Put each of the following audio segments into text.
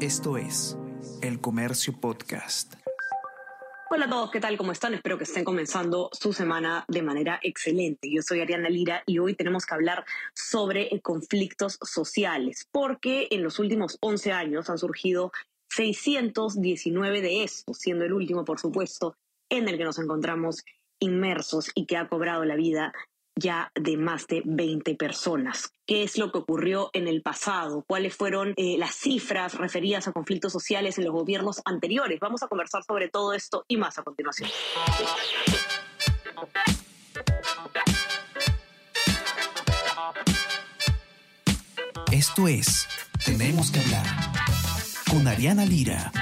Esto es El Comercio Podcast. Hola a todos, ¿qué tal? ¿Cómo están? Espero que estén comenzando su semana de manera excelente. Yo soy Ariana Lira y hoy tenemos que hablar sobre conflictos sociales, porque en los últimos 11 años han surgido 619 de estos, siendo el último, por supuesto, en el que nos encontramos inmersos y que ha cobrado la vida ya de más de 20 personas. ¿Qué es lo que ocurrió en el pasado? ¿Cuáles fueron eh, las cifras referidas a conflictos sociales en los gobiernos anteriores? Vamos a conversar sobre todo esto y más a continuación. Esto es Tenemos que hablar con Ariana Lira.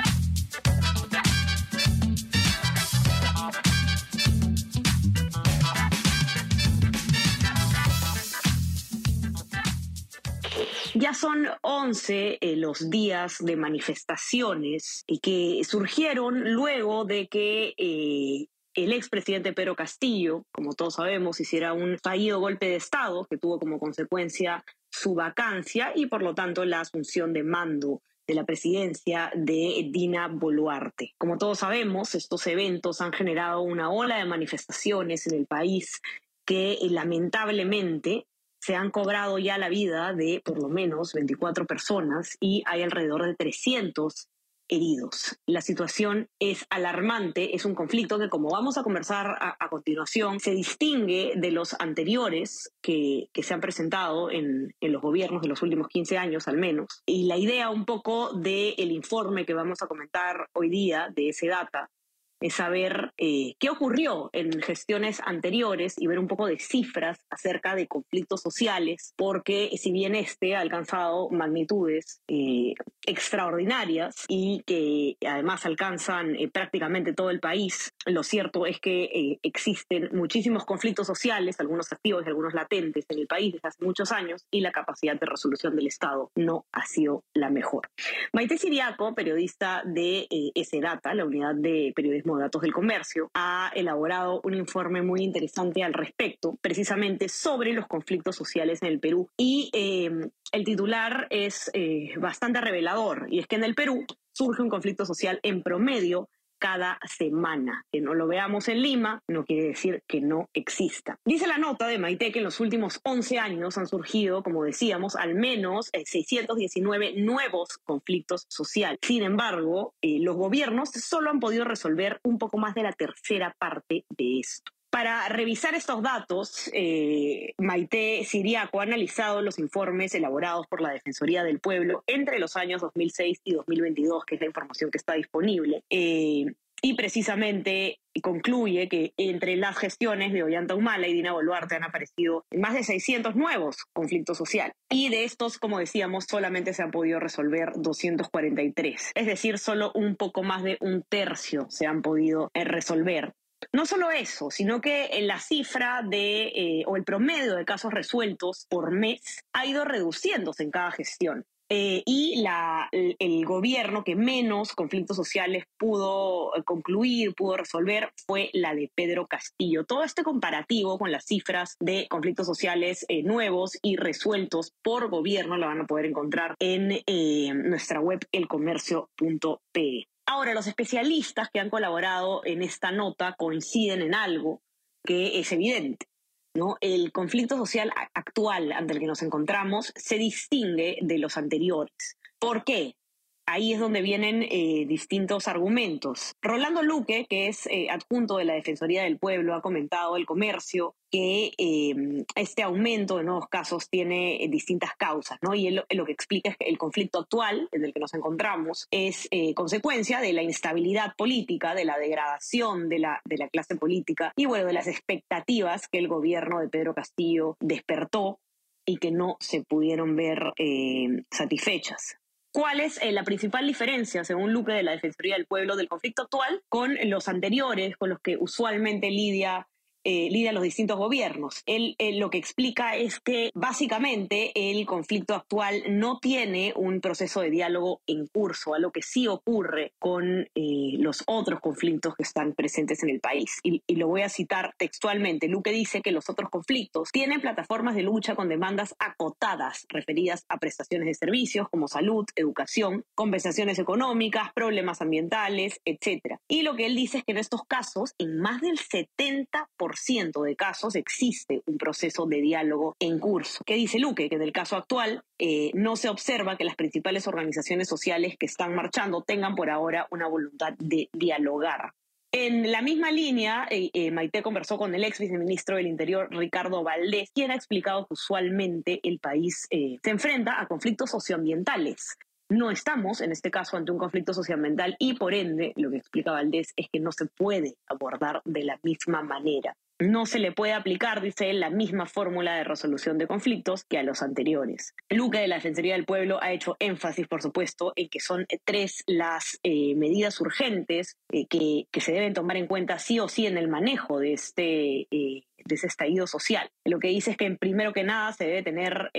Ya son 11 eh, los días de manifestaciones que surgieron luego de que eh, el expresidente Pedro Castillo, como todos sabemos, hiciera un fallido golpe de Estado que tuvo como consecuencia su vacancia y por lo tanto la asunción de mando de la presidencia de Dina Boluarte. Como todos sabemos, estos eventos han generado una ola de manifestaciones en el país que lamentablemente se han cobrado ya la vida de por lo menos 24 personas y hay alrededor de 300 heridos. La situación es alarmante, es un conflicto que, como vamos a conversar a, continuación, se distingue de los anteriores que, se han presentado en, los gobiernos de los últimos 15 años al menos. Y la idea un poco del informe que vamos a comentar hoy día de ese data es saber eh, qué ocurrió en gestiones anteriores y ver un poco de cifras acerca de conflictos sociales, porque si bien este ha alcanzado magnitudes eh, extraordinarias y que además alcanzan eh, prácticamente todo el país, lo cierto es que existen muchísimos conflictos sociales, algunos activos y algunos latentes en el país desde hace muchos años y la capacidad de resolución del Estado no ha sido la mejor. Maite Siriaco, periodista de data la unidad de periodismo Datos del Comercio, ha elaborado un informe muy interesante al respecto, precisamente sobre los conflictos sociales en el Perú. Y eh, el titular es eh, bastante revelador, y es que en el Perú surge un conflicto social en promedio cada semana. Que no lo veamos en Lima no quiere decir que no exista. Dice la nota de Maite que en los últimos 11 años han surgido, como decíamos, al menos 619 eh, nuevos conflictos sociales. Sin embargo, eh, los gobiernos solo han podido resolver un poco más de la tercera parte de esto. Para revisar estos datos, eh, Maite Siriaco ha analizado los informes elaborados por la Defensoría del Pueblo entre los años 2006 y 2022, que es la información que está disponible. Eh, y precisamente concluye que entre las gestiones de Ollanta Humala y Dina Boluarte han aparecido más de 600 nuevos conflictos sociales. Y de estos, como decíamos, solamente se han podido resolver 243. Es decir, solo un poco más de un tercio se han podido eh, resolver. No solo eso, sino que la cifra de, eh, o el promedio de casos resueltos por mes ha ido reduciéndose en cada gestión. Eh, y la, el gobierno que menos conflictos sociales pudo concluir, pudo resolver, fue la de Pedro Castillo. Todo este comparativo con las cifras de conflictos sociales eh, nuevos y resueltos por gobierno lo van a poder encontrar en nuestra web elcomercio.pe. Ahora, los especialistas que han colaborado en esta nota coinciden en algo que es evidente. ¿no? El conflicto social actual ante el que nos encontramos se distingue de los anteriores. ¿Por qué? Ahí es donde vienen eh, distintos argumentos. Rolando Luque, que es eh, adjunto de la Defensoría del Pueblo, ha comentado el comercio que em, este aumento de nuevos casos tiene eh, distintas causas, ¿no? Y él, lo que explica es que el conflicto actual en el que nos encontramos es consecuencia de la instabilidad política, de la degradación de la, de la clase política y, bueno, de las expectativas que el gobierno de Pedro Castillo despertó y que no se pudieron ver satisfechas. ¿Cuál es eh, la principal diferencia, según Luque de la Defensoría del Pueblo, del conflicto actual con los anteriores, con los que usualmente lidia eh, lidia los distintos gobiernos. Él, lo que explica es que básicamente el conflicto actual no tiene un proceso de diálogo en curso, a lo que sí ocurre con eh, los otros conflictos que están presentes en el país. Y, y lo voy a citar textualmente. Luque dice que los otros conflictos tienen plataformas de lucha con demandas acotadas referidas a prestaciones de servicios como salud, educación, compensaciones económicas, problemas ambientales, etc. Y lo que él dice es que en estos casos, en más del 70% de casos existe un proceso de diálogo en curso. ¿Qué dice Luque? Que en el caso actual eh, no se observa que las principales organizaciones sociales que están marchando tengan por ahora una voluntad de dialogar. En la misma línea, eh, eh, Maite conversó con el ex viceministro del Interior, Ricardo Valdés, quien ha explicado que usualmente el país se enfrenta a conflictos socioambientales. No estamos, en este caso, ante un conflicto socioambiental y, por ende, lo que explica Valdés es que no se puede abordar de la misma manera. No se le puede aplicar, dice él, la misma fórmula de resolución de conflictos que a los anteriores. Luque de la Defensoría del Pueblo ha hecho énfasis, por supuesto, en que son tres las eh, medidas urgentes eh, que, se deben tomar en cuenta sí o sí en el manejo de este, eh, estallido social. Lo que dice es que, primero que nada, se debe tener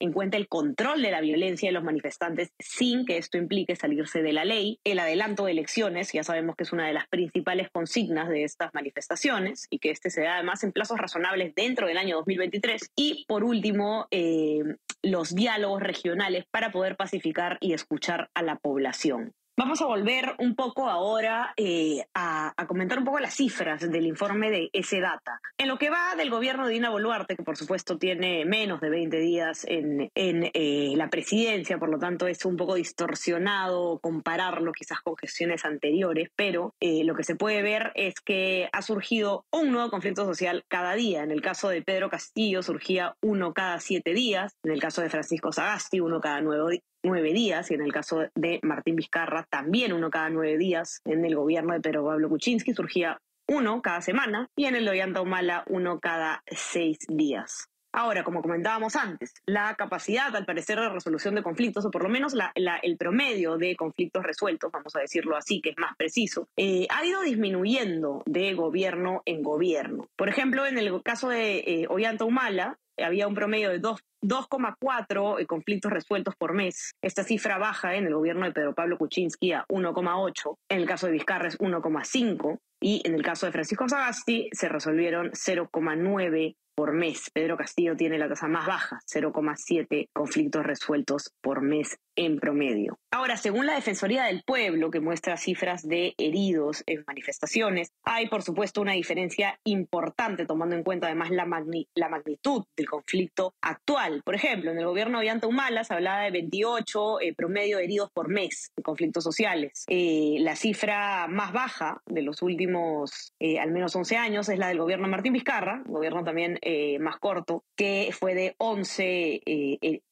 en cuenta el control de la violencia de los manifestantes sin que esto implique salirse de la ley, el adelanto de elecciones, ya sabemos que es una de las principales consignas de estas manifestaciones y que este se da además en plazos razonables dentro del año 2023, y por último, eh, los diálogos regionales para poder pacificar y escuchar a la población. Vamos a volver un poco ahora eh, a, comentar un poco las cifras del informe de ese data. En lo que va del gobierno de Dina Boluarte, que por supuesto tiene menos de 20 días en, eh, la presidencia, por lo tanto es un poco distorsionado compararlo quizás con gestiones anteriores, pero eh, lo que se puede ver es que ha surgido un nuevo conflicto social cada día. En el caso de Pedro Castillo surgía uno cada siete días, en el caso de Francisco Sagasti uno cada nueve, nueve días, y en el caso de Martín Vizcarra, también uno cada nueve días. En el gobierno de Pedro Pablo Kuczynski surgía uno cada semana, y en el de Ollanta Humala uno cada seis días. Ahora, como comentábamos antes, la capacidad, al parecer, de resolución de conflictos, o por lo menos el promedio de conflictos resueltos, vamos a decirlo así, que es más preciso, eh, ha ido disminuyendo de gobierno en gobierno. Por ejemplo, en el caso de eh, Humala, había un promedio de 2,4 eh, conflictos resueltos por mes. Esta cifra baja en el gobierno de Pedro Pablo Kuczynski a 1,8, en el caso de Vizcarra es 1,5 y en el caso de Francisco Sagasti se resolvieron 0,9 por mes. Pedro Castillo tiene la tasa más baja, 0,7 conflictos resueltos por mes en promedio. Ahora, según la Defensoría del Pueblo, que muestra cifras de heridos en manifestaciones, hay por supuesto una diferencia importante tomando en cuenta además la, magnitud del conflicto actual. Por ejemplo, en el gobierno de Humala se hablaba de 28 eh, promedio de heridos por mes en conflictos sociales. Eh, la cifra más baja de los últimos eh, al menos 11 años es la del gobierno Martín Vizcarra, gobierno también más corto, que fue de 11,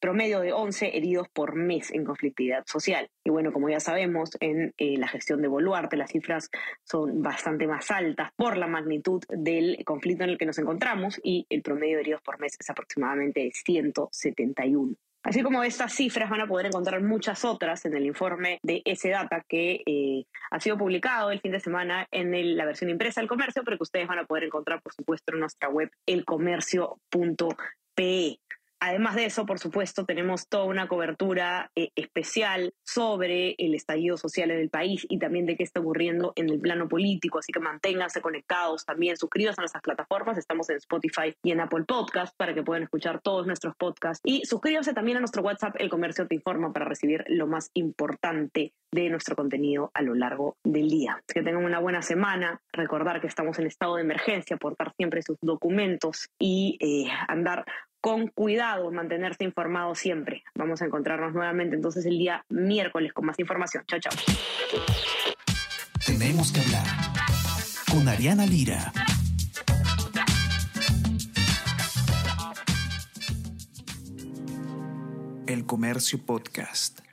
promedio de 11 heridos por mes en conflictividad social. Y bueno, como ya sabemos, en eh, la gestión de Boluarte las cifras son bastante más altas por la magnitud del conflicto en el que nos encontramos y el promedio de heridos por mes es aproximadamente 171. Así como estas cifras van a poder encontrar muchas otras en el informe de ese data que eh, ha sido publicado el fin de semana en la versión impresa del comercio, pero que ustedes van a poder encontrar, por supuesto, en nuestra web elcomercio.pe. Además de eso, por supuesto, tenemos toda una cobertura eh, especial sobre el estallido social en el país y también de qué está ocurriendo en el plano político, así que manténganse conectados también, suscríbanse a nuestras plataformas, estamos en Spotify y en Apple Podcast para que puedan escuchar todos nuestros podcasts. Y suscríbanse también a nuestro WhatsApp El Comercio Te Informa para recibir lo más importante de nuestro contenido a lo largo del día. Que tengan una buena semana, recordar que estamos en estado de emergencia, portar siempre sus documentos y eh, andar con cuidado, mantenerse informado siempre. Vamos a encontrarnos nuevamente entonces el día miércoles con más información. Chao, chao. Tenemos que hablar con Ariana Lira. El Comercio Podcast.